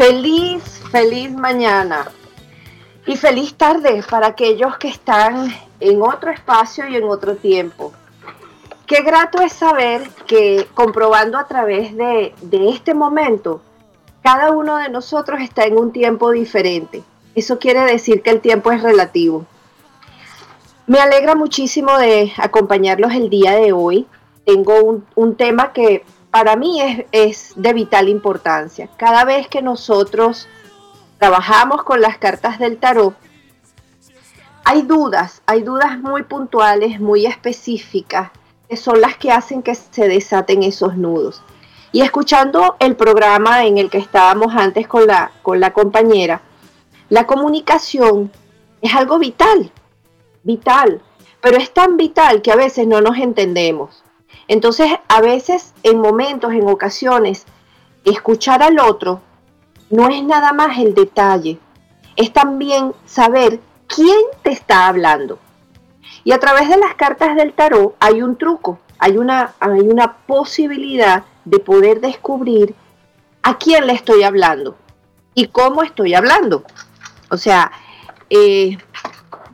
Feliz, feliz mañana y feliz tarde para aquellos que están en otro espacio y en otro tiempo. Qué grato es saber que comprobando a través de, de este momento, cada uno de nosotros está en un tiempo diferente. Eso quiere decir que el tiempo es relativo. Me alegra muchísimo de acompañarlos el día de hoy. Tengo un, un tema que para mí es, de vital importancia. Cada vez que nosotros trabajamos con las cartas del tarot, hay dudas, hay dudas muy puntuales, muy específicas, que son las que hacen que se desaten esos nudos. Y escuchando el programa en el que estábamos antes con la, con la compañera, la comunicación es algo vital, vital, pero es tan vital que a veces no nos entendemos. Entonces, a veces, en momentos, en ocasiones, escuchar al otro no es nada más el detalle, es también saber quién te está hablando. Y a través de las cartas del tarot hay un truco, hay una, hay una posibilidad de poder descubrir a quién le estoy hablando y cómo estoy hablando. O sea, eh,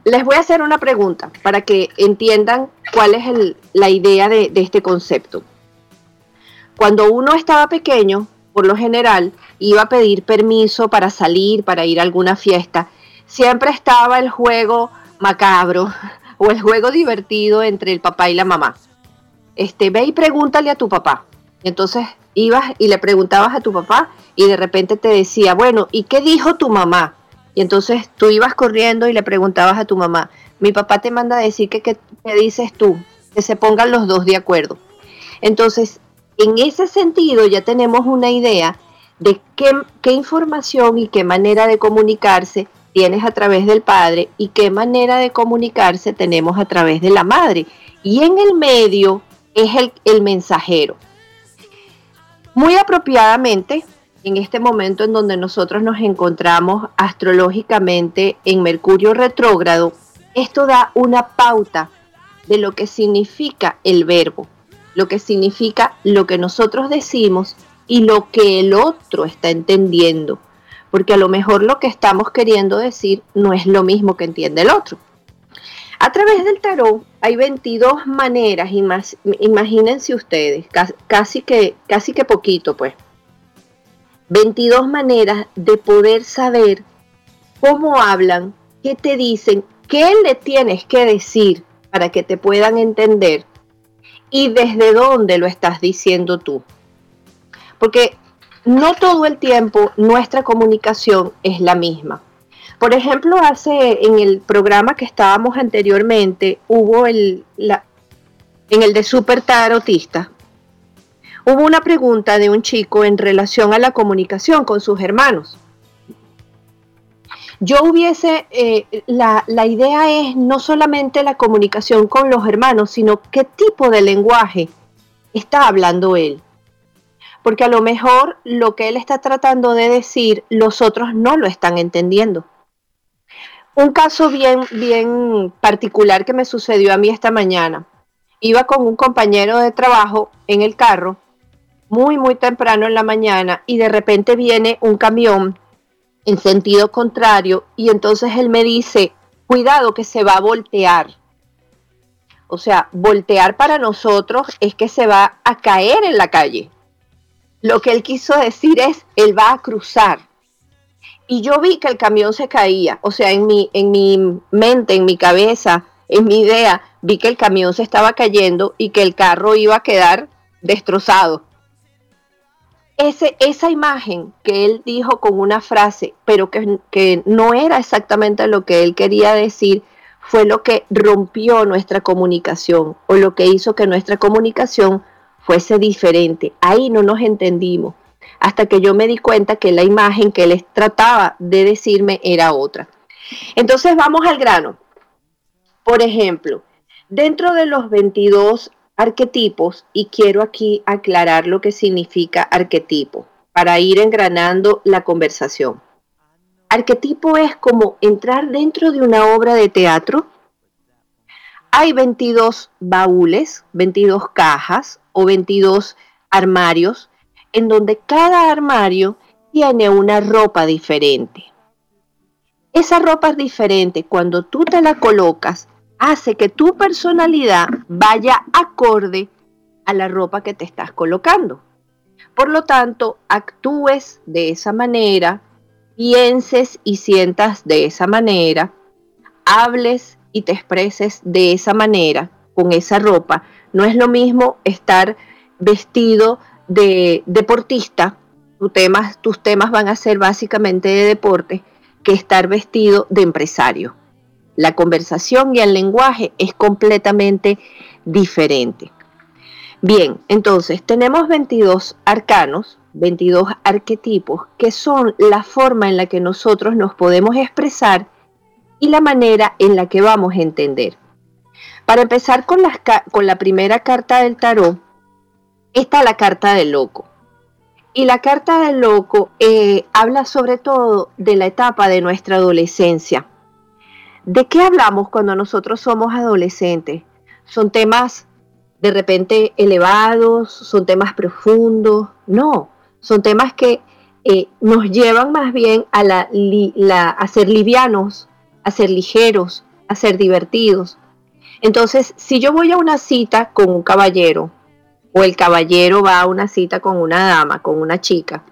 les voy a hacer una pregunta para que entiendan cuál es la idea de, de este concepto. Cuando uno estaba pequeño, por lo general, iba a pedir permiso para salir, para ir a alguna fiesta, siempre estaba el juego macabro o el juego divertido entre el papá y la mamá. Este, ve y pregúntale a tu papá. Entonces ibas y le preguntabas a tu papá y de repente te decía, bueno, ¿y qué dijo tu mamá? Y entonces tú ibas corriendo y le preguntabas a tu mamá, mi papá te manda a decir que qué dices tú, que se pongan los dos de acuerdo. Entonces, en ese sentido ya tenemos una idea de qué, qué información y qué manera de comunicarse tienes a través del padre y qué manera de comunicarse tenemos a través de la madre. Y en el medio es el, el mensajero. Muy apropiadamente, en este momento en donde nosotros nos encontramos astrológicamente en Mercurio retrógrado, esto da una pauta de lo que significa el verbo, lo que significa lo que nosotros decimos y lo que el otro está entendiendo, porque a lo mejor lo que estamos queriendo decir no es lo mismo que entiende el otro. A través del tarot hay 22 maneras, imagínense ustedes, casi que, casi que poquito pues, 22 maneras de poder saber cómo hablan, qué te dicen, qué le tienes que decir para que te puedan entender y desde dónde lo estás diciendo tú. Porque no todo el tiempo nuestra comunicación es la misma. Por ejemplo, hace en el programa que estábamos anteriormente, hubo el, en el de Super Tarotista, Hubo una pregunta de un chico en relación a la comunicación con sus hermanos. Yo hubiese, eh, la, la idea es no solamente la comunicación con los hermanos, sino qué tipo de lenguaje está hablando él. Porque a lo mejor lo que él está tratando de decir, los otros no lo están entendiendo. Un caso bien, bien particular que me sucedió a mí esta mañana. Iba con un compañero de trabajo en el carro muy, muy temprano en la mañana y de repente viene un camión en sentido contrario y entonces él me dice, cuidado que se va a voltear. O sea, voltear para nosotros es que se va a caer en la calle. Lo que él quiso decir es, él va a cruzar. Y yo vi que el camión se caía. O sea, en mi, en mi mente, en mi cabeza, en mi idea, vi que el camión se estaba cayendo y que el carro iba a quedar destrozado ese, esa imagen que él dijo con una frase, pero que, que no era exactamente lo que él quería decir, fue lo que rompió nuestra comunicación o lo que hizo que nuestra comunicación fuese diferente. Ahí no nos entendimos hasta que yo me di cuenta que la imagen que les trataba de decirme era otra. Entonces vamos al grano. Por ejemplo, dentro de los 22 arquetipos, y quiero aquí aclarar lo que significa arquetipo, para ir engranando la conversación. Arquetipo es como entrar dentro de una obra de teatro. Hay 22 baúles, 22 cajas o 22 armarios en donde cada armario tiene una ropa diferente. Esa ropa es diferente. Cuando tú te la colocas, hace que tu personalidad vaya acorde a la ropa que te estás colocando. Por lo tanto, actúes de esa manera, pienses y sientas de esa manera, hables y te expreses de esa manera, con esa ropa. No es lo mismo estar vestido de deportista, tus temas van a ser básicamente de deporte, que estar vestido de empresario. La conversación y el lenguaje es completamente diferente. Bien, entonces tenemos 22 arcanos, 22 arquetipos, que son la forma en la que nosotros nos podemos expresar y la manera en la que vamos a entender. Para empezar con, la primera carta del tarot, está la carta del loco. Y la carta del loco eh, habla sobre todo de la etapa de nuestra adolescencia. ¿De qué hablamos cuando nosotros somos adolescentes? Son temas de repente elevados, son temas profundos, no, son temas que eh, nos llevan más bien a, la, a ser livianos, a ser ligeros, a ser divertidos. Entonces, si yo voy a una cita con un caballero o el caballero va a una cita con una dama, con una chica.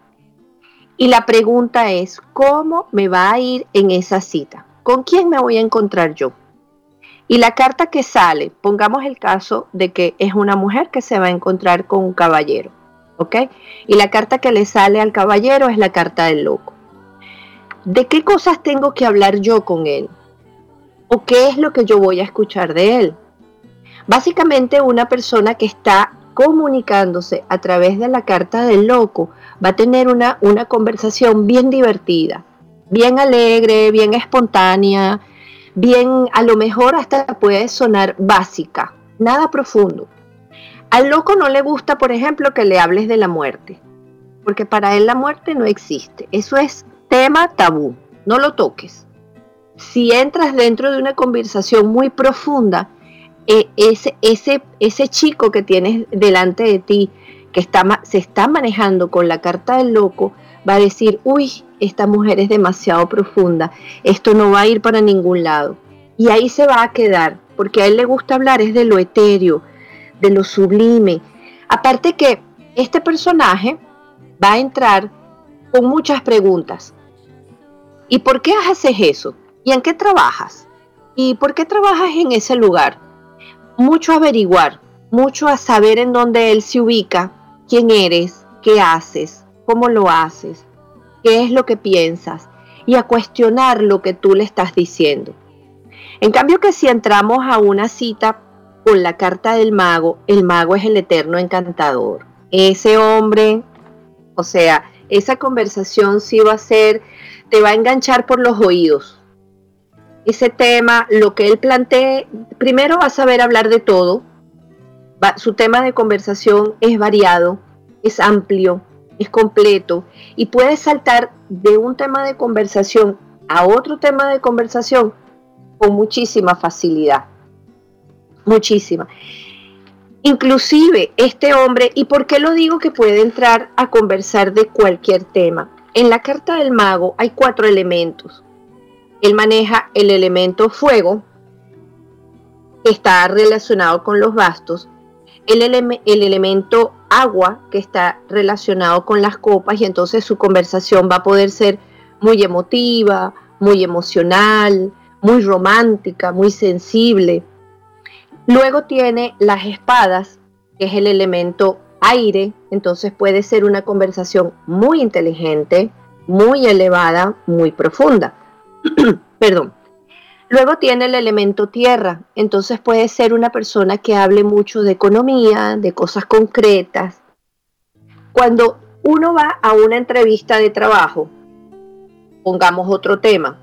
Y la pregunta es, ¿cómo me va a ir en esa cita? ¿Con quién me voy a encontrar yo? Y la carta que sale, pongamos el caso de que es una mujer que se va a encontrar con un caballero, ¿ok? Y la carta que le sale al caballero es la carta del loco. ¿De qué cosas tengo que hablar yo con él? ¿O qué es lo que yo voy a escuchar de él? Básicamente una persona que está comunicándose a través de la carta del loco, va a tener una, una conversación bien divertida, bien alegre, bien espontánea, bien, a lo mejor hasta puede sonar básica, nada profundo. Al loco no le gusta, por ejemplo, que le hables de la muerte, porque para él la muerte no existe. Eso es tema tabú, no lo toques. Si entras dentro de una conversación muy profunda, e, ese, ese, ese chico que tienes delante de ti, que está, se está manejando con la carta del loco, va a decir, uy, esta mujer es demasiado profunda, esto no va a ir para ningún lado. Y ahí se va a quedar, porque a él le gusta hablar es de lo etéreo, de lo sublime. Aparte que este personaje va a entrar con muchas preguntas. ¿Y por qué haces eso? ¿Y en qué trabajas? ¿Y por qué trabajas en ese lugar? mucho averiguar, mucho a saber en dónde él se ubica, quién eres, qué haces, cómo lo haces, qué es lo que piensas y a cuestionar lo que tú le estás diciendo. En cambio que si entramos a una cita con la carta del mago, el mago es el eterno encantador. Ese hombre, o sea, esa conversación sí va a ser, te va a enganchar por los oídos ese tema, lo que él plantee, primero va a saber hablar de todo, su tema de conversación es variado, es amplio, es completo y puede saltar de un tema de conversación a otro tema de conversación con muchísima facilidad, muchísima. Inclusive este hombre, ¿y por qué lo digo que puede entrar a conversar de cualquier tema? En la carta del mago hay cuatro elementos él maneja el elemento fuego, que está relacionado con los bastos, el, el, elemento agua, que está relacionado con las copas, y entonces su conversación va a poder ser muy emotiva, muy emocional, muy romántica, muy sensible. Luego tiene las espadas, que es el elemento aire, entonces puede ser una conversación muy inteligente, muy elevada, muy profunda. Perdón. Luego tiene el elemento tierra, entonces puede ser una persona que hable mucho de economía, de cosas concretas. Cuando uno va a una entrevista de trabajo, pongamos otro tema,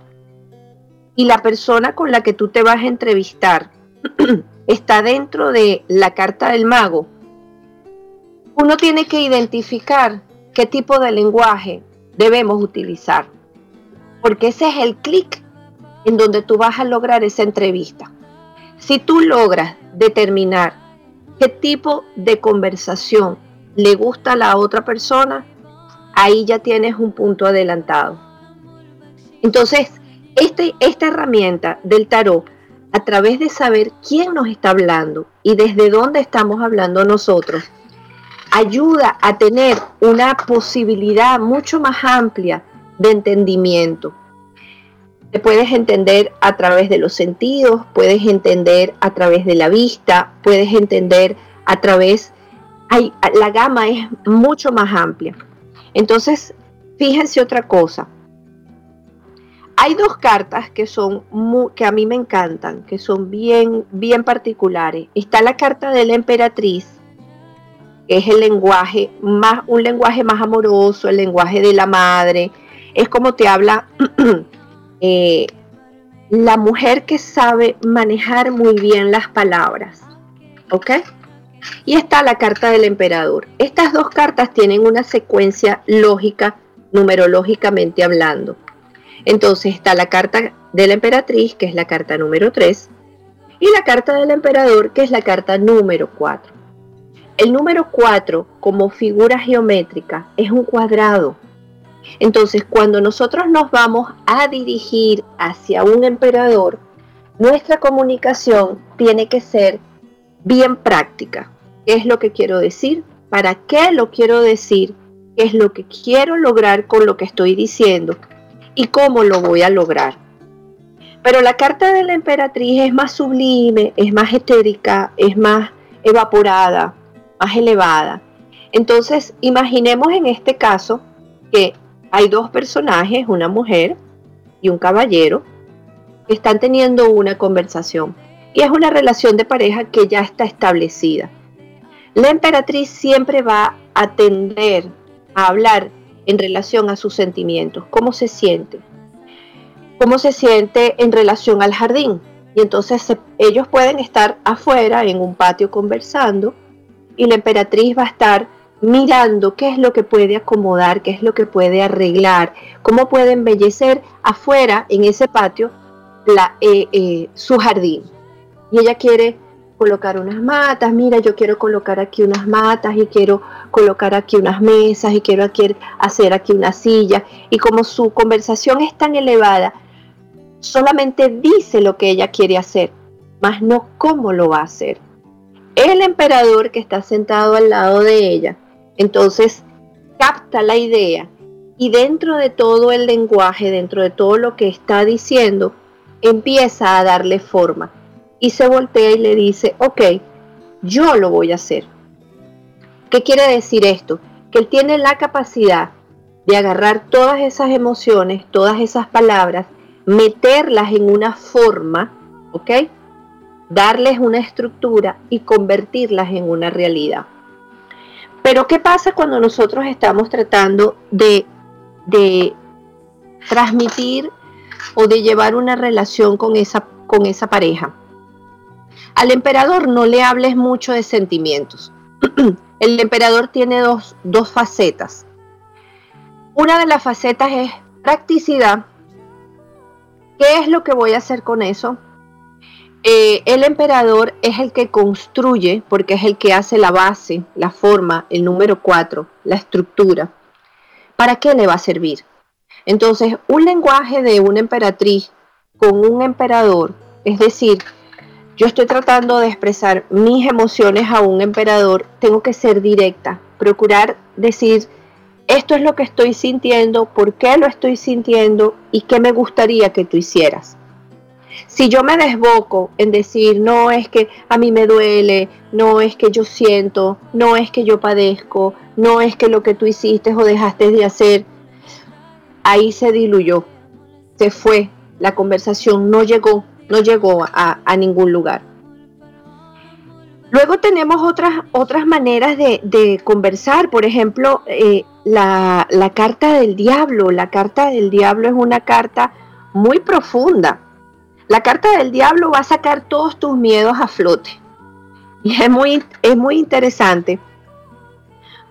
y la persona con la que tú te vas a entrevistar está dentro de la carta del mago, uno tiene que identificar qué tipo de lenguaje debemos utilizar, porque ese es el clic en donde tú vas a lograr esa entrevista. Si tú logras determinar qué tipo de conversación le gusta a la otra persona, ahí ya tienes un punto adelantado. Entonces, este, esta herramienta del tarot, a través de saber quién nos está hablando y desde dónde estamos hablando nosotros, ayuda a tener una posibilidad mucho más amplia de entendimiento. Te puedes entender a través de los sentidos, puedes entender a través de la vista, puedes entender a través, hay, la gama es mucho más amplia. Entonces, fíjense otra cosa. Hay dos cartas que son que a mí me encantan, que son bien bien particulares. Está la carta de la emperatriz, que es el lenguaje más un lenguaje más amoroso, el lenguaje de la madre. Es como te habla Eh, la mujer que sabe manejar muy bien las palabras. ¿Ok? Y está la carta del emperador. Estas dos cartas tienen una secuencia lógica, numerológicamente hablando. Entonces está la carta de la emperatriz, que es la carta número 3, y la carta del emperador, que es la carta número 4. El número 4, como figura geométrica, es un cuadrado. Entonces, cuando nosotros nos vamos a dirigir hacia un emperador, nuestra comunicación tiene que ser bien práctica. ¿Qué es lo que quiero decir? ¿Para qué lo quiero decir? ¿Qué es lo que quiero lograr con lo que estoy diciendo? ¿Y cómo lo voy a lograr? Pero la carta de la emperatriz es más sublime, es más etérica, es más evaporada, más elevada. Entonces, imaginemos en este caso que hay dos personajes, una mujer y un caballero, que están teniendo una conversación. Y es una relación de pareja que ya está establecida. La emperatriz siempre va a tender a hablar en relación a sus sentimientos, cómo se siente, cómo se siente en relación al jardín. Y entonces ellos pueden estar afuera en un patio conversando y la emperatriz va a estar mirando qué es lo que puede acomodar, qué es lo que puede arreglar, cómo puede embellecer afuera en ese patio la, eh, eh, su jardín. Y ella quiere colocar unas matas, mira, yo quiero colocar aquí unas matas y quiero colocar aquí unas mesas y quiero aquí, hacer aquí una silla. Y como su conversación es tan elevada, solamente dice lo que ella quiere hacer, más no cómo lo va a hacer. El emperador que está sentado al lado de ella entonces, capta la idea y dentro de todo el lenguaje, dentro de todo lo que está diciendo, empieza a darle forma y se voltea y le dice, ok, yo lo voy a hacer. ¿Qué quiere decir esto? Que él tiene la capacidad de agarrar todas esas emociones, todas esas palabras, meterlas en una forma, ¿ok? Darles una estructura y convertirlas en una realidad. Pero ¿qué pasa cuando nosotros estamos tratando de, transmitir o de llevar una relación con esa, con esa pareja? Al emperador no le hables mucho de sentimientos. El emperador tiene dos, dos facetas. Una de las facetas es practicidad. ¿Qué es lo que voy a hacer con eso? Eh, el emperador es el que construye, porque es el que hace la base, la forma, el número 4, la estructura. ¿Para qué le va a servir? Entonces, un lenguaje de una emperatriz con un emperador, es decir, yo estoy tratando de expresar mis emociones a un emperador, tengo que ser directa, procurar decir, esto es lo que estoy sintiendo, por qué lo estoy sintiendo y qué me gustaría que tú hicieras. Si yo me desboco en decir, no es que a mí me duele, no es que yo siento, no es que yo padezco, no es que lo que tú hiciste o dejaste de hacer, ahí se diluyó, se fue, la conversación no llegó, no llegó a, ningún lugar. Luego tenemos otras, otras maneras de, conversar, por ejemplo, eh, la carta del diablo. La carta del diablo es una carta muy profunda. La carta del diablo va a sacar todos tus miedos a flote. Y es muy, es muy interesante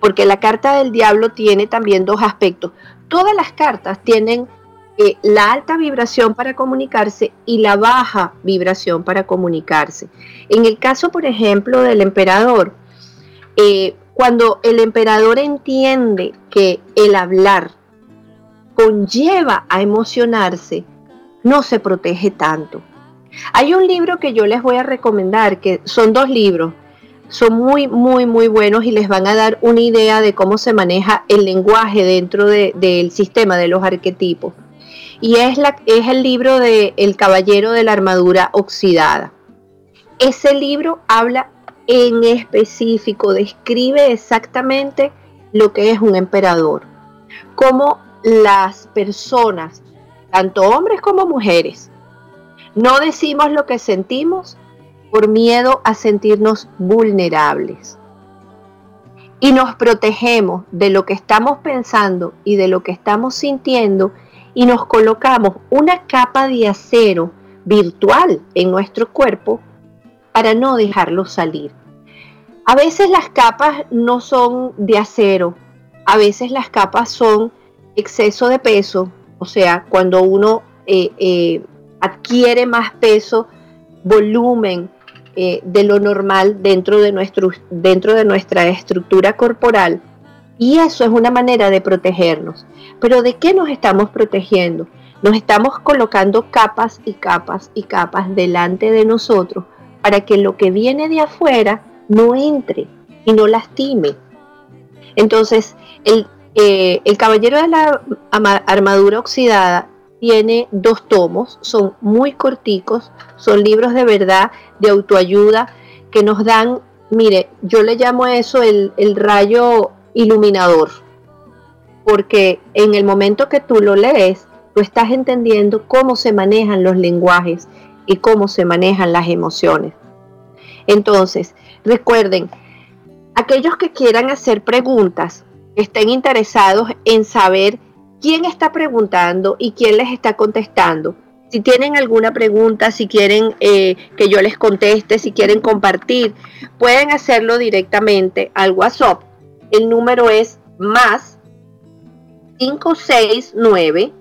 porque la carta del diablo tiene también dos aspectos. Todas las cartas tienen eh, la alta vibración para comunicarse y la baja vibración para comunicarse. En el caso, por ejemplo, del emperador, eh, cuando el emperador entiende que el hablar conlleva a emocionarse, no se protege tanto. Hay un libro que yo les voy a recomendar, que son dos libros, son muy, muy, muy buenos y les van a dar una idea de cómo se maneja el lenguaje dentro del sistema de los arquetipos. Y es, es el libro de El Caballero de la Armadura Oxidada. Ese libro habla en específico, describe exactamente lo que es un emperador, cómo las personas, tanto hombres como mujeres, no decimos lo que sentimos por miedo a sentirnos vulnerables. Y nos protegemos de lo que estamos pensando y de lo que estamos sintiendo y nos colocamos una capa de acero virtual en nuestro cuerpo para no dejarlo salir. A veces las capas no son de acero, a veces las capas son exceso de peso, o sea, cuando uno eh, eh, adquiere más peso, volumen, eh, de lo normal dentro de, nuestro, dentro de nuestra estructura corporal. Y eso es una manera de protegernos. Pero ¿de qué nos estamos protegiendo? Nos estamos colocando capas y capas y capas delante de nosotros para que lo que viene de afuera no entre y no lastime. Entonces, el, eh, el caballero de la armadura oxidada tiene dos tomos, son muy corticos, son libros de verdad, de autoayuda, que nos dan, mire, yo le llamo a eso el, el rayo iluminador, porque en el momento que tú lo lees, tú estás entendiendo cómo se manejan los lenguajes y cómo se manejan las emociones. Entonces, recuerden, aquellos que quieran hacer preguntas, estén interesados en saber quién está preguntando y quién les está contestando. Si tienen alguna pregunta, si quieren eh, que yo les conteste, si quieren compartir, pueden hacerlo directamente al WhatsApp. El número es más 569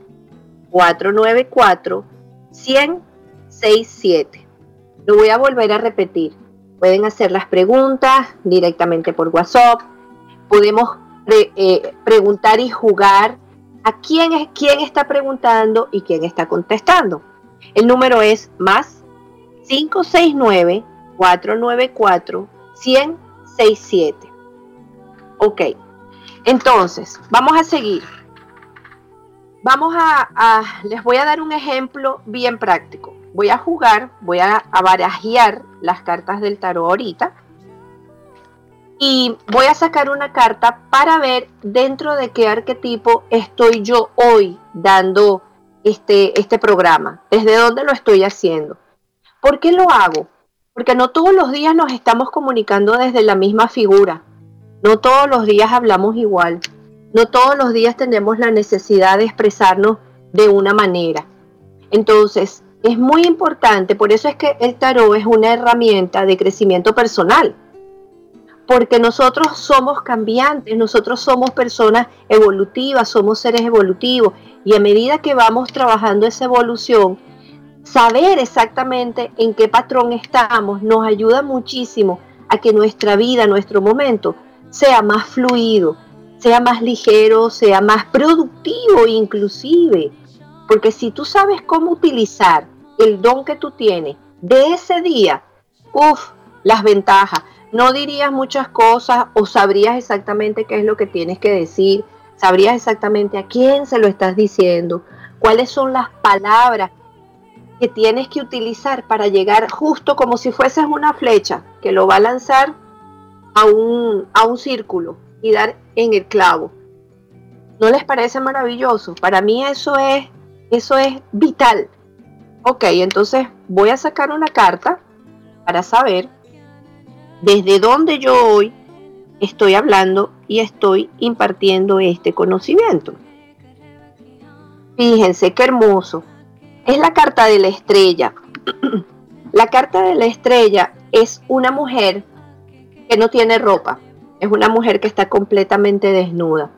494 1067. Lo voy a volver a repetir. Pueden hacer las preguntas directamente por WhatsApp. Podemos eh, preguntar y jugar a quién, es, quién está preguntando y quién está contestando. El número es más 569-494-1067. Ok, entonces, vamos a seguir. Vamos a, les voy a dar un ejemplo bien práctico. Voy a jugar, voy a, a barajear las cartas del tarot ahorita y voy a sacar una carta para ver dentro de qué arquetipo estoy yo hoy dando este, este programa, desde dónde lo estoy haciendo. ¿Por qué lo hago? Porque no todos los días nos estamos comunicando desde la misma figura, no todos los días hablamos igual, no todos los días tenemos la necesidad de expresarnos de una manera. Entonces, es muy importante, por eso es que el tarot es una herramienta de crecimiento personal porque nosotros somos cambiantes, nosotros somos personas evolutivas, somos seres evolutivos y a medida que vamos trabajando esa evolución, saber exactamente en qué patrón estamos nos ayuda muchísimo a que nuestra vida, nuestro momento, sea más fluido, sea más ligero, sea más productivo inclusive. Porque si tú sabes cómo utilizar el don que tú tienes de ese día, uff, las ventajas no dirías muchas cosas o sabrías exactamente qué es lo que tienes que decir, sabrías exactamente a quién se lo estás diciendo, cuáles son las palabras que tienes que utilizar para llegar justo como si fueses una flecha que lo va a lanzar a un, a un círculo y dar en el clavo. ¿No les parece maravilloso? Para mí eso es, eso es vital. Ok, entonces voy a sacar una carta para saber desde dónde yo hoy estoy hablando y estoy impartiendo este conocimiento. Fíjense qué hermoso. Es la carta de la estrella. la carta de la estrella es una mujer que no tiene ropa. Es una mujer que está completamente desnuda.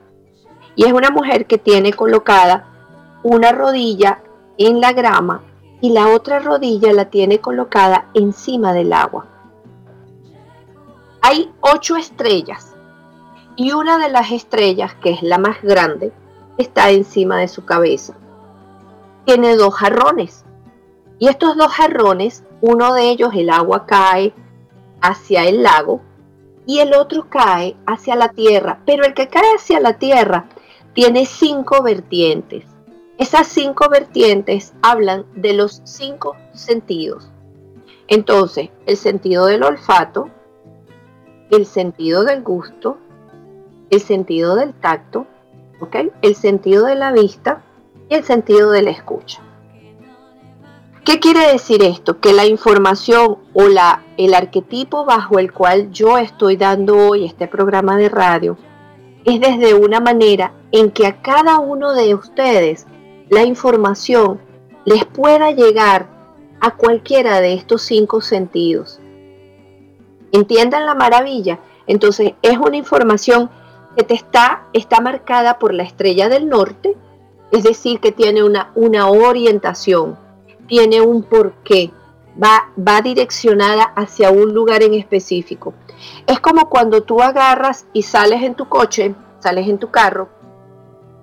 Y es una mujer que tiene colocada una rodilla en la grama y la otra rodilla la tiene colocada encima del agua. Hay ocho estrellas y una de las estrellas, que es la más grande, está encima de su cabeza. Tiene dos jarrones y estos dos jarrones, uno de ellos el agua cae hacia el lago y el otro cae hacia la tierra, pero el que cae hacia la tierra tiene cinco vertientes. Esas cinco vertientes hablan de los cinco sentidos. Entonces, el sentido del olfato, el sentido del gusto, el sentido del tacto, el sentido de la vista y el sentido de la escucha. ¿Qué quiere decir esto? Que la información o la, el arquetipo bajo el cual yo estoy dando hoy este programa de radio es desde una manera en que a cada uno de ustedes la información les pueda llegar a cualquiera de estos cinco sentidos. ¿Entiendan la maravilla? Entonces es una información que te está, está marcada por la estrella del norte, es decir, que tiene una, una orientación, tiene un porqué, va, va direccionada hacia un lugar en específico. Es como cuando tú agarras y sales en tu coche, sales en tu carro,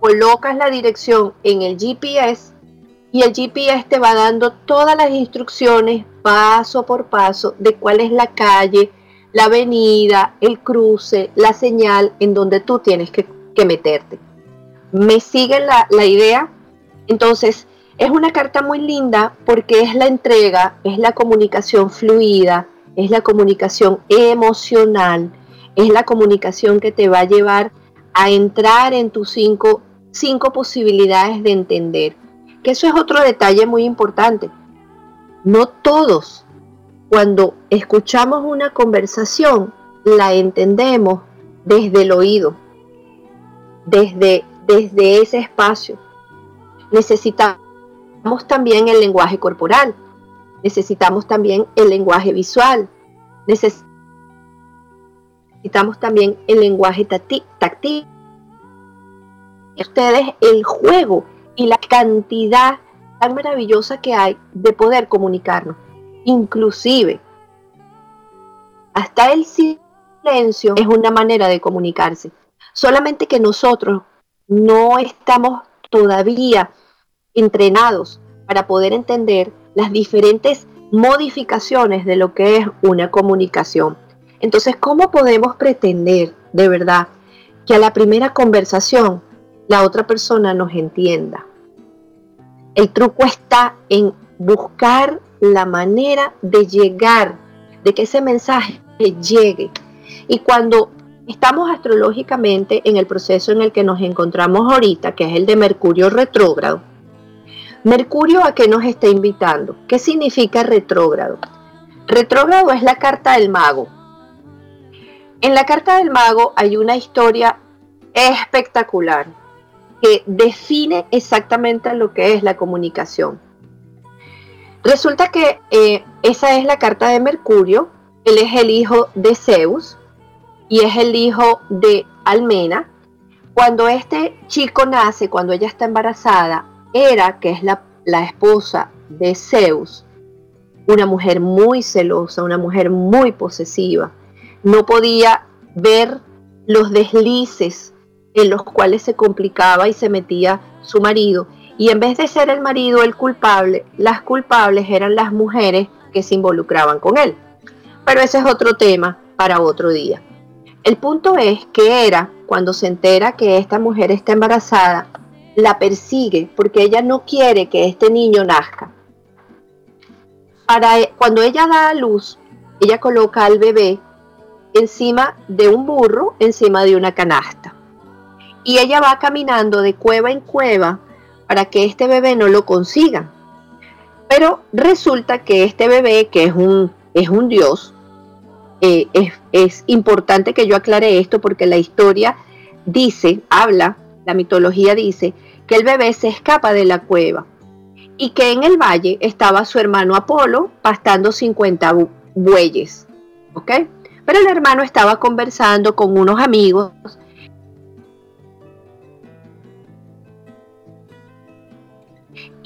colocas la dirección en el GPS y el GPS te va dando todas las instrucciones paso por paso de cuál es la calle, la avenida, el cruce, la señal en donde tú tienes que, meterte. ¿Me siguen la, la idea? Entonces, es una carta muy linda porque es la entrega, es la comunicación fluida, es la comunicación emocional, es la comunicación que te va a llevar a entrar en tus cinco, cinco posibilidades de entender. Que eso es otro detalle muy importante. No todos cuando escuchamos una conversación, la entendemos desde el oído, desde, desde ese espacio. Necesitamos también el lenguaje corporal, necesitamos también el lenguaje visual, necesitamos también el lenguaje táctil. Ustedes el juego y la cantidad tan maravillosa que hay de poder comunicarnos inclusive. Hasta el silencio es una manera de comunicarse. Solamente que nosotros no estamos todavía entrenados para poder entender las diferentes modificaciones de lo que es una comunicación. Entonces, ¿cómo podemos pretender de verdad que a la primera conversación la otra persona nos entienda? El truco está en buscar la manera de llegar, de que ese mensaje llegue. Y cuando estamos astrológicamente en el proceso en el que nos encontramos ahorita, que es el de Mercurio retrógrado, Mercurio a qué nos está invitando? ¿Qué significa retrógrado? Retrógrado es la carta del mago. En la carta del mago hay una historia espectacular que define exactamente lo que es la comunicación. Resulta que eh, esa es la carta de Mercurio, él es el hijo de Zeus y es el hijo de Almena. Cuando este chico nace, cuando ella está embarazada, Hera, que es la, la esposa de Zeus, una mujer muy celosa, una mujer muy posesiva, no podía ver los deslices en los cuales se complicaba y se metía su marido y en vez de ser el marido el culpable, las culpables eran las mujeres que se involucraban con él. Pero ese es otro tema para otro día. El punto es que era, cuando se entera que esta mujer está embarazada, la persigue porque ella no quiere que este niño nazca. Para, cuando ella da a luz, ella coloca al bebé encima de un burro, encima de una canasta. Y ella va caminando de cueva en cueva para que este bebé no lo consiga. Pero resulta que este bebé, que es un, es un dios, eh, es, es importante que yo aclare esto porque la historia dice, habla, la mitología dice, que el bebé se escapa de la cueva y que en el valle estaba su hermano Apolo pastando 50 bueyes. ¿Ok? Pero el hermano estaba conversando con unos amigos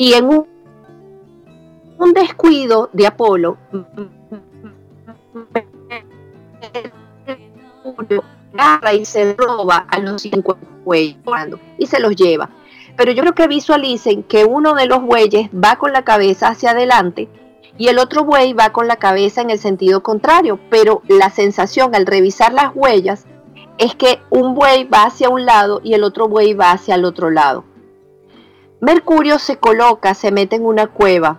y en un, descuido de Apolo y se roba a los cinco bueyes y se los lleva. Pero yo creo que visualicen que uno de los bueyes va con la cabeza hacia adelante y el otro buey va con la cabeza en el sentido contrario, pero la sensación al revisar las huellas es que un buey va hacia un lado y el otro buey va hacia el otro lado. Mercurio se coloca, se mete en una cueva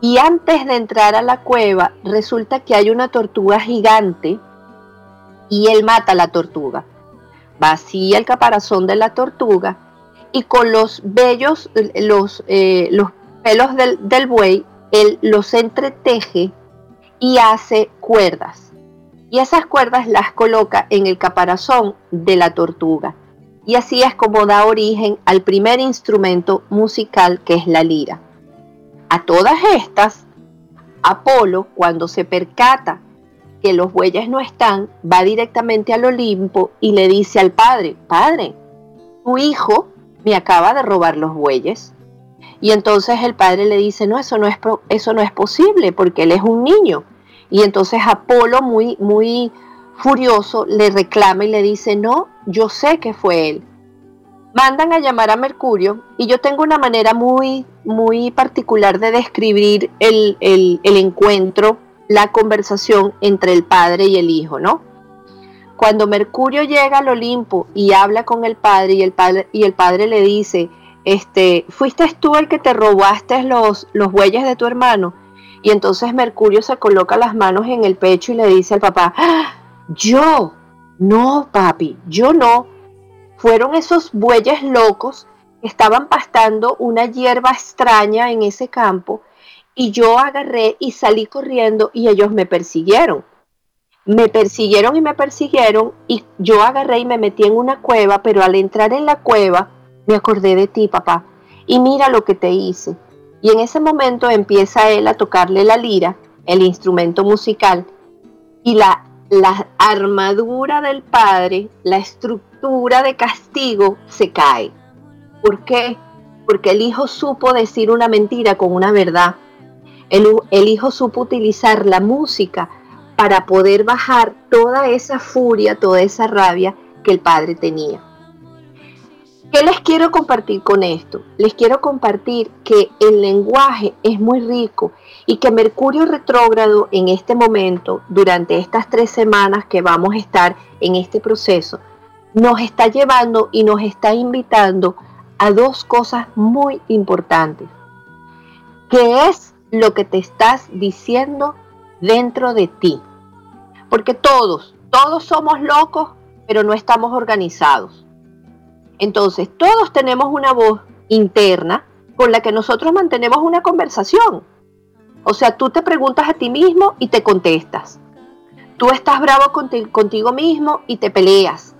y antes de entrar a la cueva resulta que hay una tortuga gigante y él mata a la tortuga. Vacía el caparazón de la tortuga y con los vellos, los, eh, los pelos del, del buey, él los entreteje y hace cuerdas. Y esas cuerdas las coloca en el caparazón de la tortuga. Y así es como da origen al primer instrumento musical que es la lira. A todas estas, Apolo, cuando se percata que los bueyes no están, va directamente al Olimpo y le dice al padre, padre, tu hijo me acaba de robar los bueyes. Y entonces el padre le dice, no, eso no es, eso no es posible porque él es un niño. Y entonces Apolo, muy, muy furioso, le reclama y le dice, no, yo sé que fue él. Mandan a llamar a Mercurio y yo tengo una manera muy, muy particular de describir el, el, el encuentro la conversación entre el padre y el hijo, ¿no? Cuando Mercurio llega al Olimpo y habla con el padre y el padre, y el padre le dice, este, fuiste tú el que te robaste los, los bueyes de tu hermano. Y entonces Mercurio se coloca las manos en el pecho y le dice al papá, ¡Ah! Yo, no papi, yo no. Fueron esos bueyes locos que estaban pastando una hierba extraña en ese campo y yo agarré y salí corriendo y ellos me persiguieron. Me persiguieron y me persiguieron y yo agarré y me metí en una cueva, pero al entrar en la cueva me acordé de ti, papá, y mira lo que te hice. Y en ese momento empieza él a tocarle la lira, el instrumento musical, y la, la armadura del padre, la estructura de castigo se cae. ¿Por qué? Porque el hijo supo decir una mentira con una verdad el, hijo supo utilizar la música para poder bajar toda esa furia, toda esa rabia que el padre tenía. ¿Qué les quiero compartir con esto? Les quiero compartir que el lenguaje es muy rico y que Mercurio retrógrado en este momento, durante estas tres semanas que vamos a estar en este proceso, nos está llevando y nos está invitando a dos cosas muy importantes, que es lo que te estás diciendo dentro de ti. Porque todos, todos somos locos, pero no estamos organizados. Entonces, todos tenemos una voz interna con la que nosotros mantenemos una conversación. O sea, tú te preguntas a ti mismo y te contestas. Tú estás bravo contigo mismo y te peleas.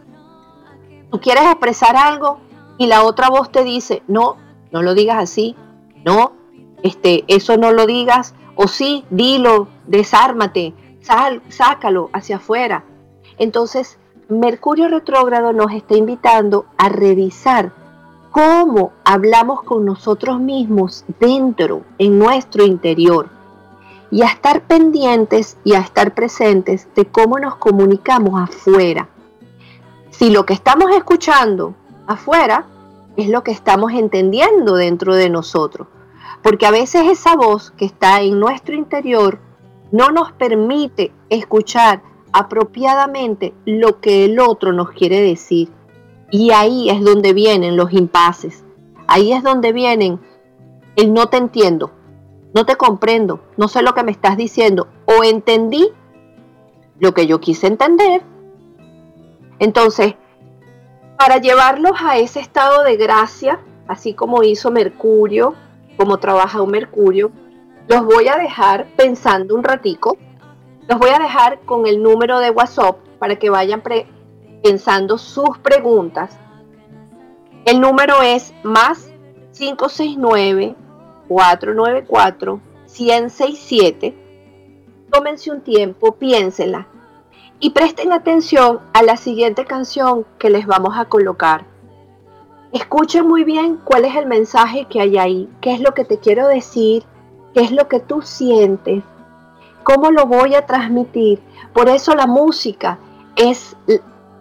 Tú quieres expresar algo y la otra voz te dice, no, no lo digas así, no, este, eso no lo digas, o sí, dilo, desármate, sal, sácalo hacia afuera. Entonces, Mercurio retrógrado nos está invitando a revisar cómo hablamos con nosotros mismos dentro, en nuestro interior, y a estar pendientes y a estar presentes de cómo nos comunicamos afuera. Si lo que estamos escuchando afuera es lo que estamos entendiendo dentro de nosotros. Porque a veces esa voz que está en nuestro interior no nos permite escuchar apropiadamente lo que el otro nos quiere decir. Y ahí es donde vienen los impases. Ahí es donde vienen el no te entiendo, no te comprendo, no sé lo que me estás diciendo o entendí lo que yo quise entender. Entonces, para llevarlos a ese estado de gracia, así como hizo Mercurio como trabaja un Mercurio, los voy a dejar pensando un ratico. Los voy a dejar con el número de WhatsApp para que vayan pensando sus preguntas. El número es más 569 494 167. Tómense un tiempo, piénsenla y presten atención a la siguiente canción que les vamos a colocar. Escuchen muy bien cuál es el mensaje que hay ahí, qué es lo que te quiero decir, qué es lo que tú sientes, cómo lo voy a transmitir. Por eso la música es,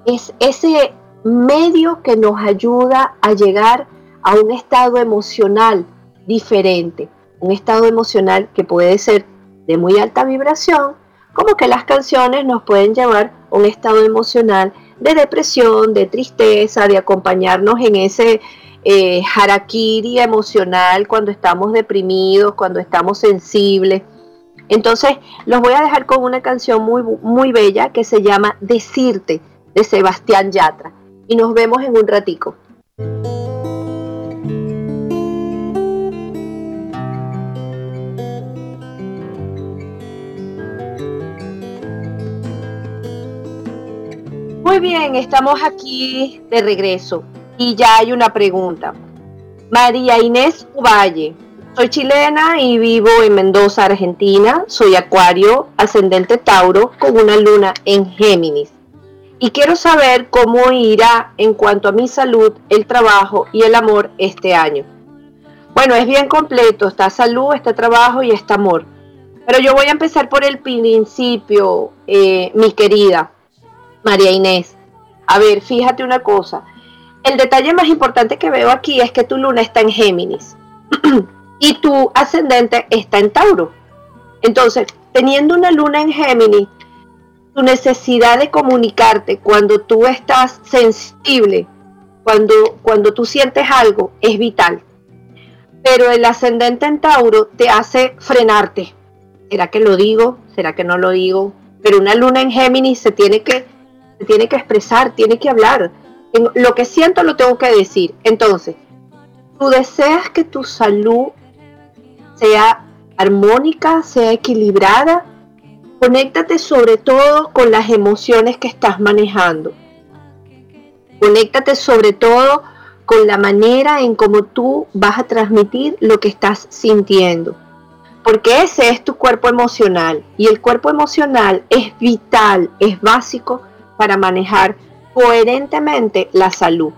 es ese medio que nos ayuda a llegar a un estado emocional diferente, un estado emocional que puede ser de muy alta vibración, como que las canciones nos pueden llevar a un estado emocional de depresión, de tristeza, de acompañarnos en ese eh, emocional cuando estamos deprimidos, cuando estamos sensibles. Entonces, los voy a dejar con una canción muy, muy bella que se llama Decirte, de Sebastián Yatra. Y nos vemos en un ratico. Muy bien, estamos aquí de regreso y ya hay una pregunta. María Inés Uvalle, soy chilena y vivo en Mendoza, Argentina. Soy acuario, ascendente Tauro, con una luna en Géminis. Y quiero saber cómo irá en cuanto a mi salud, el trabajo y el amor este año. Bueno, es bien completo. Está salud, está trabajo y está amor. Pero yo voy a empezar por el principio, eh, mi querida. María Inés. A ver, fíjate una cosa. El detalle más importante que veo aquí es que tu luna está en Géminis y tu ascendente está en Tauro. Entonces, teniendo una luna en Géminis, tu necesidad de comunicarte cuando tú estás sensible, cuando, cuando tú sientes algo, es vital. Pero el ascendente en Tauro te hace frenarte. ¿Será que lo digo? ¿Será que no lo digo? Pero una luna en Géminis se tiene que tiene que expresar, tiene que hablar. Lo que siento lo tengo que decir. Entonces, tú deseas que tu salud sea armónica, sea equilibrada. Conéctate sobre todo con las emociones que estás manejando. Conéctate sobre todo con la manera en cómo tú vas a transmitir lo que estás sintiendo. Porque ese es tu cuerpo emocional y el cuerpo emocional es vital, es básico para manejar coherentemente la salud.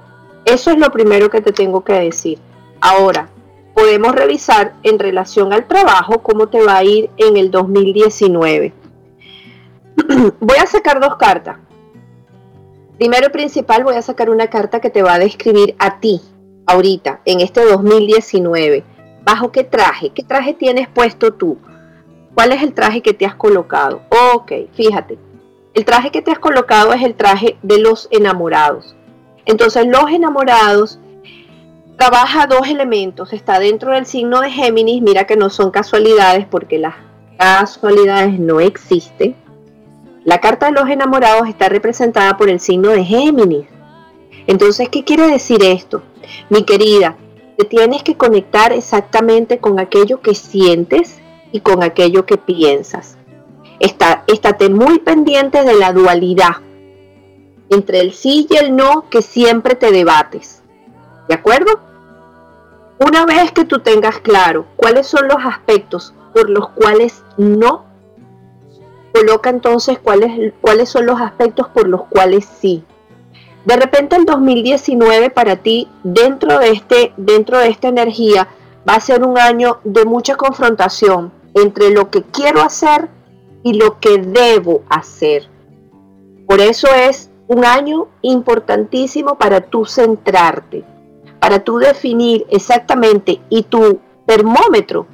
Eso es lo primero que te tengo que decir. Ahora, podemos revisar en relación al trabajo cómo te va a ir en el 2019. voy a sacar dos cartas. Primero principal voy a sacar una carta que te va a describir a ti ahorita, en este 2019. ¿Bajo qué traje? ¿Qué traje tienes puesto tú? ¿Cuál es el traje que te has colocado? Ok, fíjate. El traje que te has colocado es el traje de los enamorados. Entonces los enamorados trabaja dos elementos. Está dentro del signo de Géminis. Mira que no son casualidades porque las casualidades no existen. La carta de los enamorados está representada por el signo de Géminis. Entonces, ¿qué quiere decir esto? Mi querida, te tienes que conectar exactamente con aquello que sientes y con aquello que piensas. Está, estate muy pendiente de la dualidad entre el sí y el no que siempre te debates. ¿De acuerdo? Una vez que tú tengas claro cuáles son los aspectos por los cuales no, coloca entonces cuáles, cuáles son los aspectos por los cuales sí. De repente el 2019 para ti dentro de, este, dentro de esta energía va a ser un año de mucha confrontación entre lo que quiero hacer y lo que debo hacer. Por eso es un año importantísimo para tú centrarte, para tú definir exactamente y tu termómetro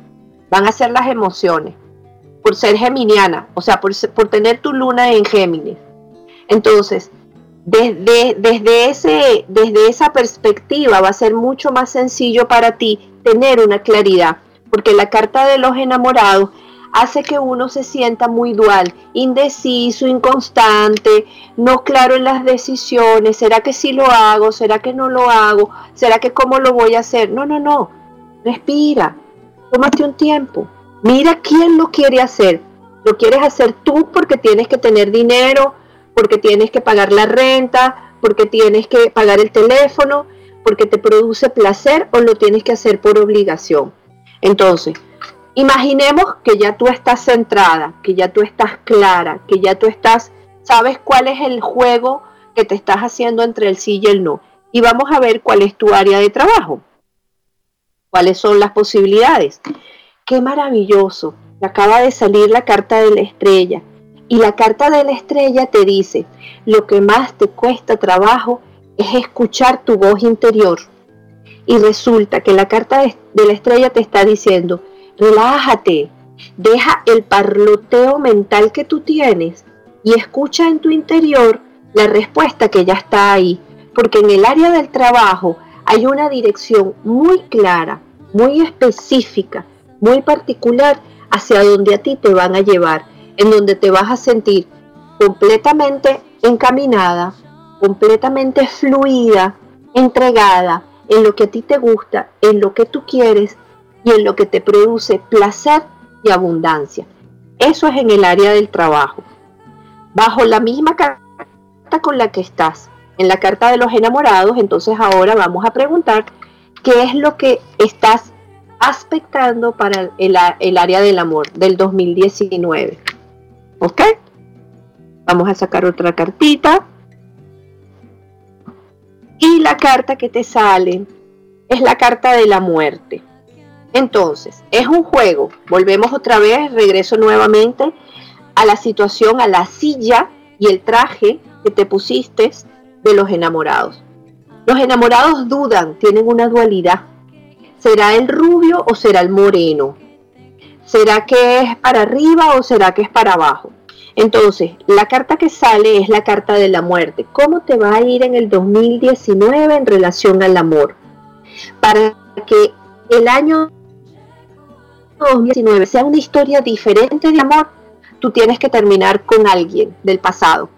van a ser las emociones, por ser geminiana, o sea, por, por tener tu luna en Géminis. Entonces, desde, desde, ese, desde esa perspectiva va a ser mucho más sencillo para ti tener una claridad, porque la carta de los enamorados hace que uno se sienta muy dual, indeciso, inconstante, no claro en las decisiones, ¿será que sí lo hago? ¿Será que no lo hago? ¿Será que cómo lo voy a hacer? No, no, no, respira, tómate un tiempo, Mira quién lo quiere hacer. Lo quieres hacer tú porque tienes que tener dinero, porque tienes que pagar la renta, porque tienes que pagar el teléfono, porque te produce placer o lo tienes que hacer por obligación. Entonces, imaginemos que ya tú estás centrada, que ya tú estás clara, que ya tú estás, sabes cuál es el juego que te estás haciendo entre el sí y el no. Y vamos a ver cuál es tu área de trabajo. ¿Cuáles son las posibilidades? Qué maravilloso. Acaba de salir la carta de la estrella. Y la carta de la estrella te dice, lo que más te cuesta trabajo es escuchar tu voz interior. Y resulta que la carta de la estrella te está diciendo, relájate, deja el parloteo mental que tú tienes y escucha en tu interior la respuesta que ya está ahí. Porque en el área del trabajo hay una dirección muy clara, muy específica, muy particular hacia donde a ti te van a llevar, en donde te vas a sentir completamente encaminada, completamente fluida, entregada en lo que a ti te gusta, en lo que tú quieres y en lo que te produce placer y abundancia. Eso es en el área del trabajo. Bajo la misma carta con la que estás, en la carta de los enamorados, entonces ahora vamos a preguntar qué es lo que estás aspectando para el, el área del amor del 2019. ¿Ok? Vamos a sacar otra cartita. Y la carta que te sale es la carta de la muerte. Entonces, es un juego. Volvemos otra vez, regreso nuevamente a la situación, a la silla y el traje que te pusiste de los enamorados. Los enamorados dudan, tienen una dualidad. ¿Será el rubio o será el moreno? ¿Será que es para arriba o será que es para abajo? Entonces, la carta que sale es la carta de la muerte. ¿Cómo te va a ir en el 2019 en relación al amor? Para que el año 2019 sea una historia diferente de amor, tú tienes que terminar con alguien del pasado.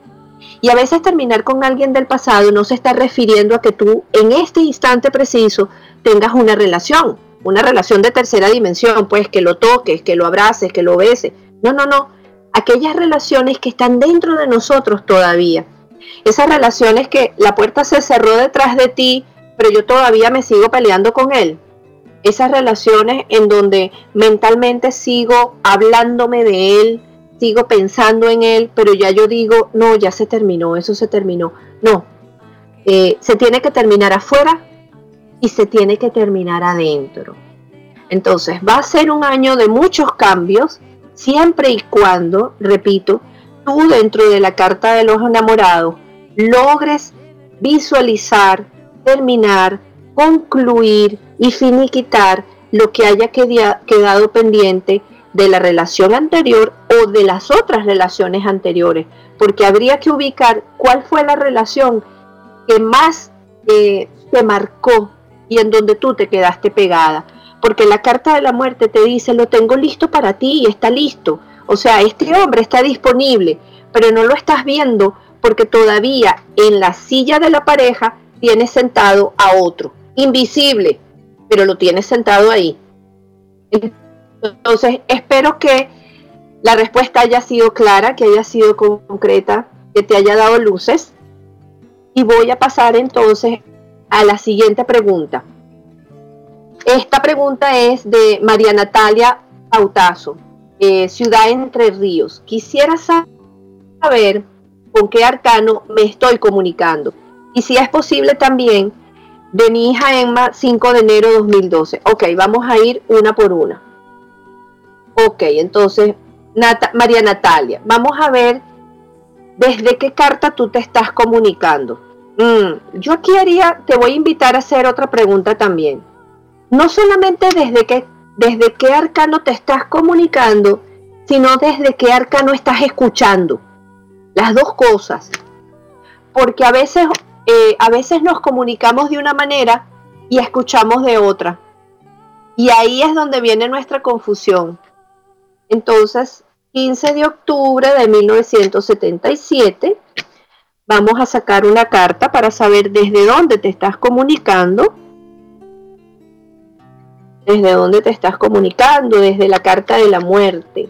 Y a veces terminar con alguien del pasado no se está refiriendo a que tú en este instante preciso tengas una relación, una relación de tercera dimensión, pues que lo toques, que lo abraces, que lo beses. No, no, no aquellas relaciones que están dentro de nosotros todavía. Esas relaciones que la puerta se cerró detrás de ti, pero yo todavía me sigo peleando con él. Esas relaciones en donde mentalmente sigo hablándome de él, sigo pensando en él, pero ya yo digo, no, ya se terminó, eso se terminó. No, eh, se tiene que terminar afuera y se tiene que terminar adentro. Entonces va a ser un año de muchos cambios, siempre y cuando, repito, tú dentro de la carta de los enamorados logres visualizar, terminar, concluir y finiquitar lo que haya quedado pendiente de la relación anterior o de las otras relaciones anteriores, porque habría que ubicar cuál fue la relación que más eh, te marcó y en donde tú te quedaste pegada porque la carta de la muerte te dice, lo tengo listo para ti y está listo. O sea, este hombre está disponible, pero no lo estás viendo porque todavía en la silla de la pareja tienes sentado a otro, invisible, pero lo tienes sentado ahí. Entonces, espero que la respuesta haya sido clara, que haya sido concreta, que te haya dado luces. Y voy a pasar entonces a la siguiente pregunta. Esta pregunta es de María Natalia Autazo, eh, Ciudad Entre Ríos. Quisiera saber con qué arcano me estoy comunicando. Y si es posible también de mi hija Emma 5 de enero de 2012. Ok, vamos a ir una por una. Ok, entonces, María Natalia, vamos a ver desde qué carta tú te estás comunicando. Mm, yo aquí haría, te voy a invitar a hacer otra pregunta también no solamente desde que desde qué arcano te estás comunicando, sino desde qué arcano estás escuchando. Las dos cosas. Porque a veces, eh, a veces nos comunicamos de una manera y escuchamos de otra. Y ahí es donde viene nuestra confusión. Entonces, 15 de octubre de 1977, vamos a sacar una carta para saber desde dónde te estás comunicando desde dónde te estás comunicando, desde la carta de la muerte.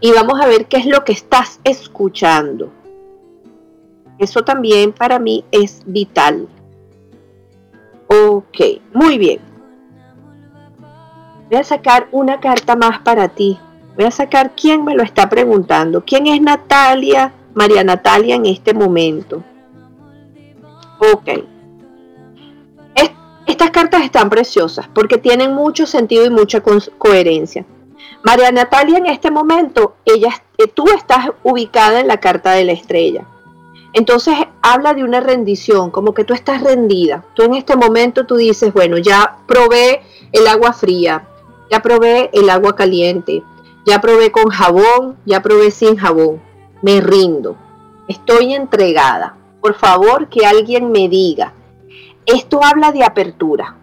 Y vamos a ver qué es lo que estás escuchando. Eso también para mí es vital. Ok, muy bien. Voy a sacar una carta más para ti. Voy a sacar quién me lo está preguntando. ¿Quién es Natalia, María Natalia en este momento? Ok. estas cartas están preciosas porque tienen mucho sentido y mucha coherencia. María Natalia en este momento, ella, eh, tú estás ubicada en la carta de la estrella. Entonces habla de una rendición, como que tú estás rendida. Tú en este momento tú dices, bueno, ya probé el agua fría, ya probé el agua caliente, ya probé con jabón, ya probé sin jabón. Me rindo. Estoy entregada. Por favor, que alguien me diga. Esto habla de apertura.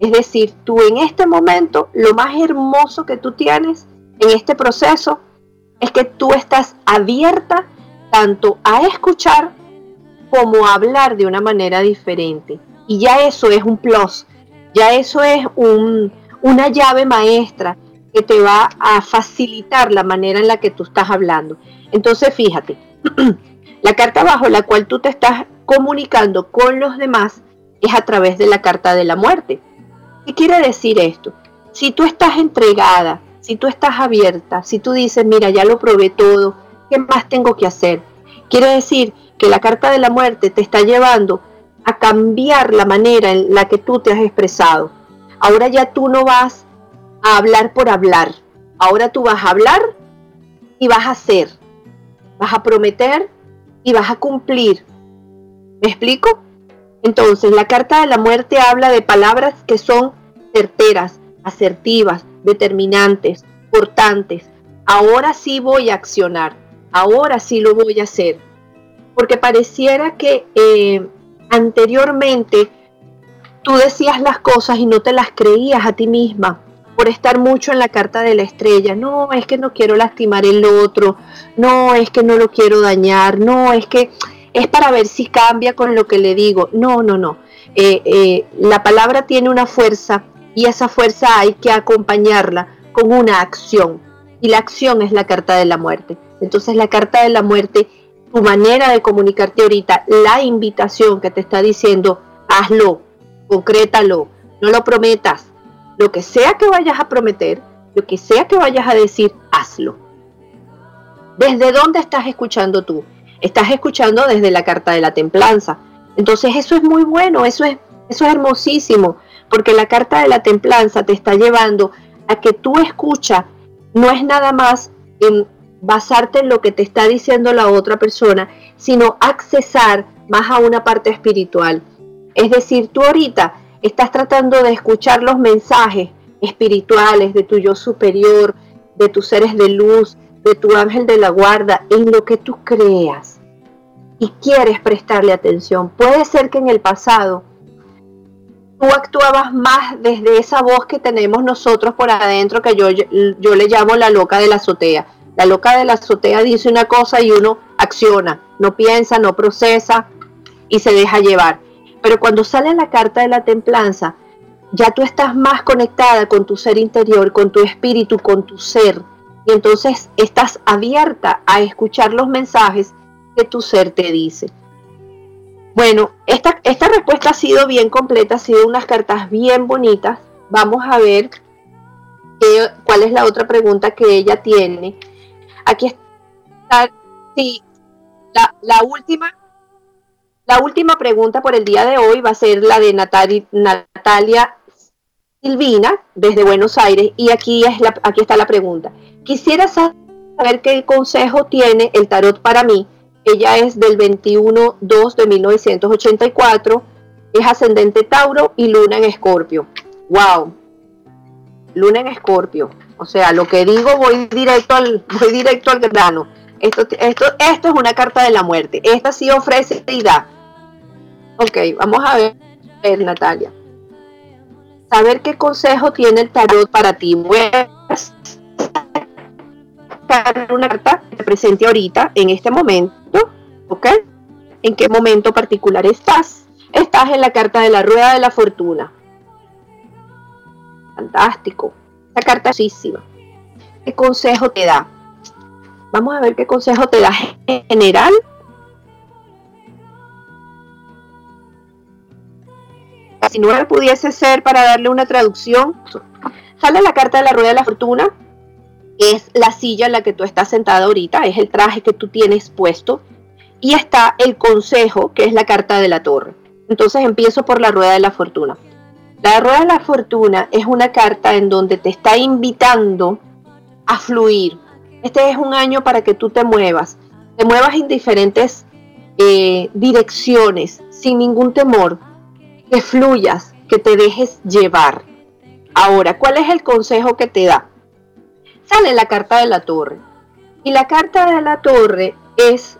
Es decir, tú en este momento, lo más hermoso que tú tienes en este proceso es que tú estás abierta tanto a escuchar como a hablar de una manera diferente. Y ya eso es un plus, ya eso es una llave maestra que te va a facilitar la manera en la que tú estás hablando. Entonces, fíjate, la carta bajo la cual tú te estás comunicando con los demás es a través de la carta de la muerte. ¿Qué quiere decir esto? Si tú estás entregada, si tú estás abierta, si tú dices, mira, ya lo probé todo, ¿qué más tengo que hacer? Quiere decir que la carta de la muerte te está llevando a cambiar la manera en la que tú te has expresado. Ahora ya tú no vas a hablar por hablar. Ahora tú vas a hablar y vas a hacer. Vas a prometer y vas a cumplir. ¿Me explico? Entonces, la carta de la muerte habla de palabras que son certeras, asertivas, determinantes, cortantes. Ahora sí voy a accionar. Ahora sí lo voy a hacer. Porque pareciera que eh, anteriormente tú decías las cosas y no te las creías a ti misma por estar mucho en la carta de la estrella. No, es que no quiero lastimar el otro. No, es que no lo quiero dañar. No, es que es para ver si cambia con lo que le digo. No, no, no. Eh, eh, la palabra tiene una fuerza y esa fuerza hay que acompañarla con una acción. Y la acción es la carta de la muerte. Entonces la carta de la muerte, tu manera de comunicarte ahorita, la invitación que te está diciendo, hazlo, concrétalo, no lo prometas. Lo que sea que vayas a prometer, lo que sea que vayas a decir, hazlo. ¿Desde dónde estás escuchando tú? Estás escuchando desde la carta de la templanza. Entonces eso es muy bueno, eso es, eso es hermosísimo, porque la carta de la templanza te está llevando a que tú escucha no es nada más en basarte en lo que te está diciendo la otra persona, sino accesar más a una parte espiritual. Es decir, tú ahorita estás tratando de escuchar los mensajes espirituales de tu yo superior, de tus seres de luz, de tu ángel de la guarda, en lo que tú creas y quieres prestarle atención. Puede ser que en el pasado tú actuabas más desde esa voz que tenemos nosotros por adentro, que yo, yo le llamo la loca de la azotea la loca de la azotea dice una cosa y uno acciona, no piensa, no procesa y se deja llevar. Pero cuando sale la carta de la templanza, ya tú estás más conectada con tu ser interior, con tu espíritu, con tu ser. Y entonces estás abierta a escuchar los mensajes que tu ser te dice. Bueno, esta, esta respuesta ha sido bien completa, ha sido unas cartas bien bonitas. Vamos a ver cuál es la otra pregunta que ella tiene. Aquí está, la, última, la última pregunta por el día de hoy va a ser la de Natalia Silvina desde Buenos Aires y aquí, es aquí está la pregunta. Quisiera saber qué consejo tiene el tarot para mí. Ella es del 21-2 de 1984, es ascendente Tauro y luna en Escorpio. ¡Wow! Luna en Escorpio. O sea, lo que digo voy directo al, voy directo al grano. Esto, esto, esto es una carta de la muerte. Esta sí ofrece y da. Ok, vamos a ver, Natalia. Saber qué consejo tiene el tarot para ti. Voy una carta que te presente ahorita, en este momento. ¿Ok? ¿En qué momento particular estás? Estás en la carta de la rueda de la fortuna. Fantástico. Esta carta es ¿Qué consejo te da? Vamos a ver qué consejo te da general. Si no pudiese ser para darle una traducción, sale la carta de la rueda de la fortuna, es la silla en la que tú estás sentada ahorita, es el traje que tú tienes puesto, y está el consejo, que es la carta de la torre. Entonces empiezo por la rueda de la fortuna. La rueda de la fortuna es una carta en donde te está invitando a fluir. Este es un año para que tú te muevas, te muevas en diferentes eh, direcciones, sin ningún temor, que fluyas, que te dejes llevar. Ahora, ¿cuál es el consejo que te da? Sale la carta de la torre. Y la carta de la torre es,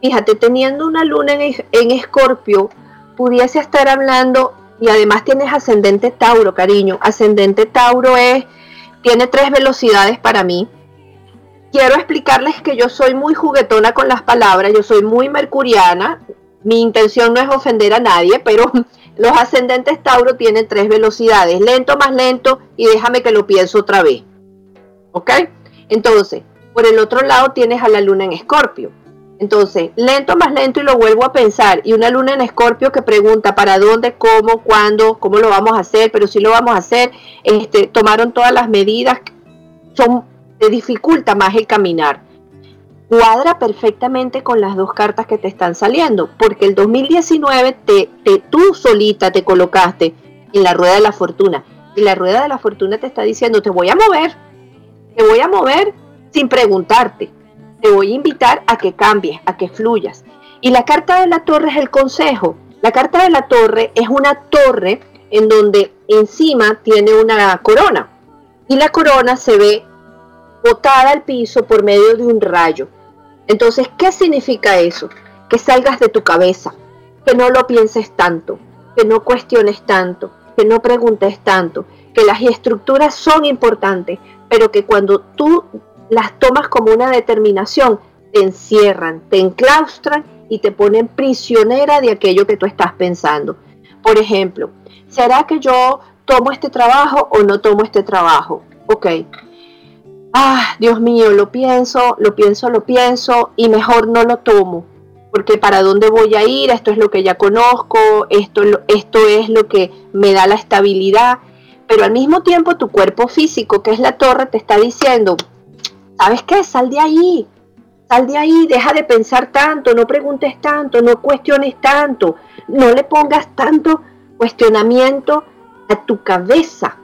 fíjate, teniendo una luna en escorpio, pudiese estar hablando, y además tienes ascendente Tauro, cariño. Ascendente Tauro es, tiene tres velocidades para mí. Quiero explicarles que yo soy muy juguetona con las palabras, yo soy muy mercuriana. Mi intención no es ofender a nadie, pero los ascendentes Tauro tienen tres velocidades, lento más lento y déjame que lo pienso otra vez. ¿Ok? Entonces, por el otro lado tienes a la luna en Escorpio. Entonces, lento más lento y lo vuelvo a pensar. Y una luna en escorpio que pregunta para dónde, cómo, cuándo, cómo lo vamos a hacer, pero si lo vamos a hacer, este, tomaron todas las medidas, son, te dificulta más el caminar. Cuadra perfectamente con las dos cartas que te están saliendo, porque el 2019 te, te, tú solita te colocaste en la rueda de la fortuna. Y la rueda de la fortuna te está diciendo, te voy a mover, te voy a mover sin preguntarte te voy a invitar a que cambies, a que fluyas. Y la carta de la torre es el consejo. La carta de la torre es una torre en donde encima tiene una corona. Y la corona se ve botada al piso por medio de un rayo. Entonces, ¿qué significa eso? Que salgas de tu cabeza, que no lo pienses tanto, que no cuestiones tanto, que no preguntes tanto, que las estructuras son importantes, pero que cuando tú las tomas como una determinación, te encierran, te enclaustran y te ponen prisionera de aquello que tú estás pensando. Por ejemplo, ¿será que yo tomo este trabajo o no tomo este trabajo? Ok. Ah, Dios mío, lo pienso, lo pienso, lo pienso y mejor no lo tomo. Porque para dónde voy a ir, esto es lo que ya conozco, esto, esto es lo que me da la estabilidad. Pero al mismo tiempo tu cuerpo físico, que es la torre, te está diciendo, ¿sabes qué? Sal de ahí, sal de ahí, deja de pensar tanto, no preguntes tanto, no cuestiones tanto, no le pongas tanto cuestionamiento a tu cabeza,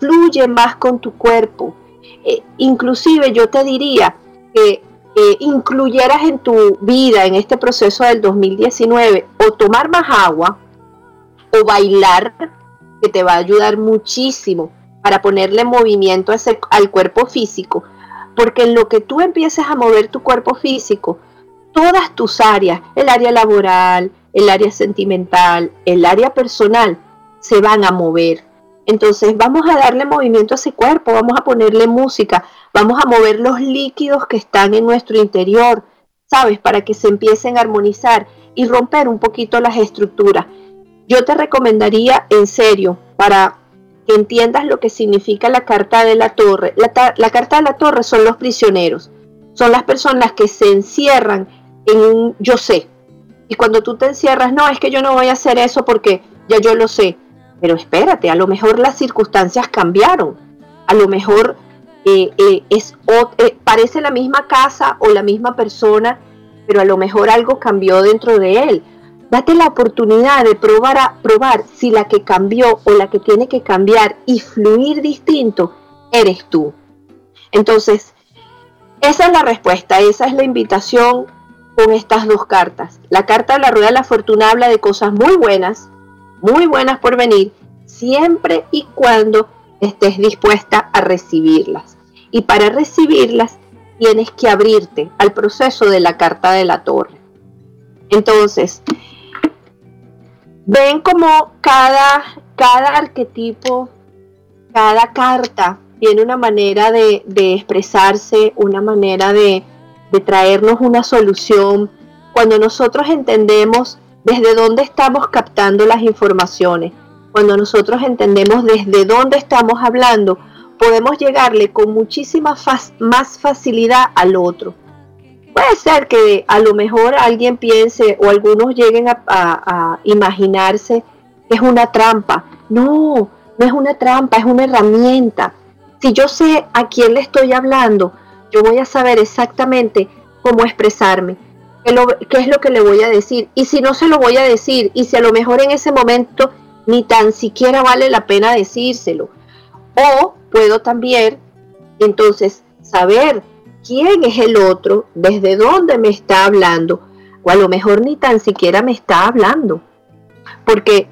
fluye más con tu cuerpo. Eh, inclusive yo te diría que eh, incluyeras en tu vida, en este proceso del 2019, o tomar más agua o bailar, que te va a ayudar muchísimo para ponerle movimiento al cuerpo físico, porque en lo que tú empieces a mover tu cuerpo físico, todas tus áreas, el área laboral, el área sentimental, el área personal, se van a mover. Entonces vamos a darle movimiento a ese cuerpo, vamos a ponerle música, vamos a mover los líquidos que están en nuestro interior, ¿sabes? Para que se empiecen a armonizar y romper un poquito las estructuras. Yo te recomendaría en serio, para que entiendas lo que significa la carta de la torre. La, carta de la torre son los prisioneros, son las personas que se encierran en un yo sé. Y cuando tú te encierras, no, es que yo no voy a hacer eso porque ya yo lo sé. Pero espérate, a lo mejor las circunstancias cambiaron. A lo mejor eh, eh, es, eh, parece la misma casa o la misma persona, pero a lo mejor algo cambió dentro de él Date la oportunidad de probar a probar si la que cambió o la que tiene que cambiar y fluir distinto eres tú. Entonces, esa es la respuesta, esa es la invitación con estas dos cartas. La carta de la rueda de la fortuna habla de cosas muy buenas, muy buenas por venir, siempre y cuando estés dispuesta a recibirlas. Y para recibirlas tienes que abrirte al proceso de la carta de la torre. Entonces, ven como cada, cada arquetipo, cada carta tiene una manera de, expresarse, una manera de, de traernos una solución. Cuando nosotros entendemos desde dónde estamos captando las informaciones, cuando nosotros entendemos desde dónde estamos hablando, podemos llegarle con muchísima más facilidad al otro. Puede ser que a lo mejor alguien piense o algunos lleguen a, imaginarse que es una trampa. No, no es una trampa, es una herramienta. Si yo sé a quién le estoy hablando, yo voy a saber exactamente cómo expresarme, qué, es lo que le voy a decir. Y si no se lo voy a decir, y si a lo mejor en ese momento ni tan siquiera vale la pena decírselo. O puedo también entonces saber quién es el otro, desde dónde me está hablando, o a lo mejor ni tan siquiera me está hablando. Porque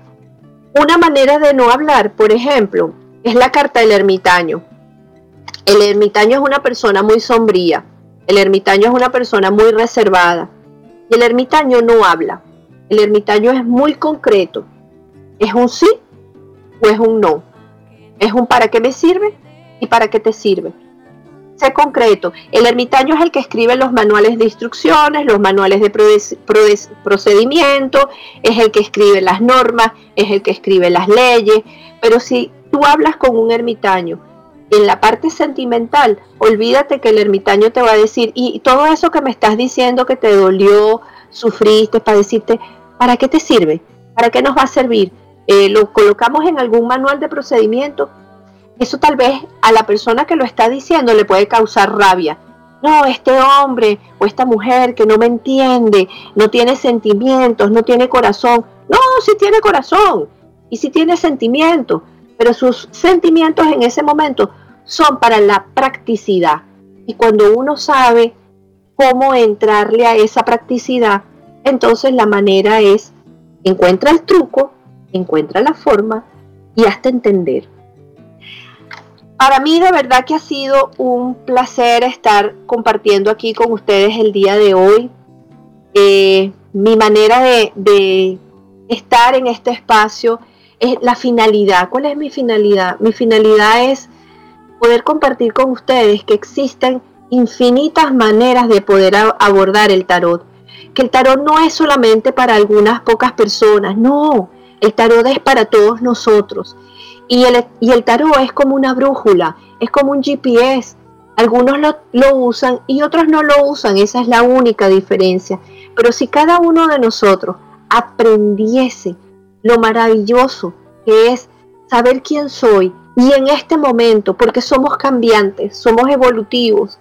una manera de no hablar, por ejemplo, es la carta del ermitaño. El ermitaño es una persona muy sombría, el ermitaño es una persona muy reservada y el ermitaño no habla. El ermitaño es muy concreto. ¿Es un sí o es un no? ¿Es un para qué me sirve y para qué te sirve? Sé concreto. El ermitaño es el que escribe los manuales de instrucciones, los manuales de procedimiento, es el que escribe las normas, es el que escribe las leyes. Pero si tú hablas con un ermitaño en la parte sentimental, olvídate que el ermitaño te va a decir, y todo eso que me estás diciendo que te dolió, sufriste, para decirte, ¿para qué te sirve? ¿Para qué nos va a servir? Eh, lo colocamos en algún manual de procedimiento eso tal vez a la persona que lo está diciendo le puede causar rabia. No, este hombre o esta mujer que no me entiende, no tiene sentimientos, no tiene corazón. No, sí tiene corazón y sí tiene sentimientos, pero sus sentimientos en ese momento son para la practicidad. Y cuando uno sabe cómo entrarle a esa practicidad, entonces la manera es, encuentra el truco, encuentra la forma y hasta entender. Para mí de verdad que ha sido un placer estar compartiendo aquí con ustedes el día de hoy. Eh, mi manera de, estar en este espacio es la finalidad. ¿Cuál es mi finalidad? Mi finalidad es poder compartir con ustedes que existen infinitas maneras de poder abordar el tarot. Que el tarot no es solamente para algunas pocas personas, no, el tarot es para todos nosotros. Y el, y el tarot es como una brújula, es como un GPS. Algunos lo, lo usan y otros no lo usan, esa es la única diferencia. Pero si cada uno de nosotros aprendiese lo maravilloso que es saber quién soy y en este momento, porque somos cambiantes, somos evolutivos,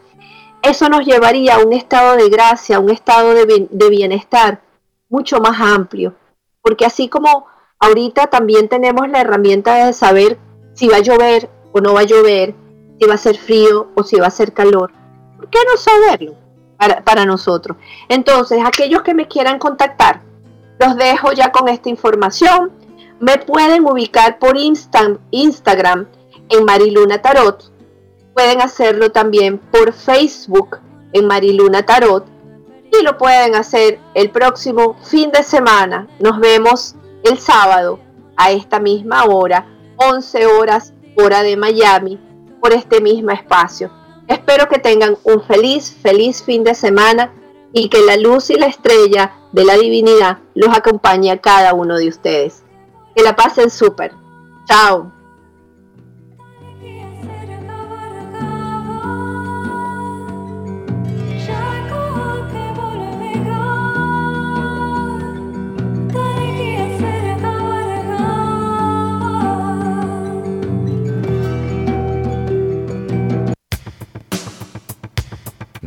eso nos llevaría a un estado de gracia, a un estado de, bienestar mucho más amplio. Porque así como Ahorita también tenemos la herramienta de saber si va a llover o no va a llover, si va a ser frío o si va a ser calor. ¿Por qué no saberlo para, nosotros? Entonces, aquellos que me quieran contactar, los dejo ya con esta información. Me pueden ubicar por Instagram en Mariluna Tarot. Pueden hacerlo también por Facebook en Mariluna Tarot. Y lo pueden hacer el próximo fin de semana. Nos vemos el sábado a esta misma hora, 11 horas hora de Miami, por este mismo espacio. Espero que tengan un feliz, feliz fin de semana y que la luz y la estrella de la divinidad los acompañe a cada uno de ustedes. Que la pasen súper. Chao.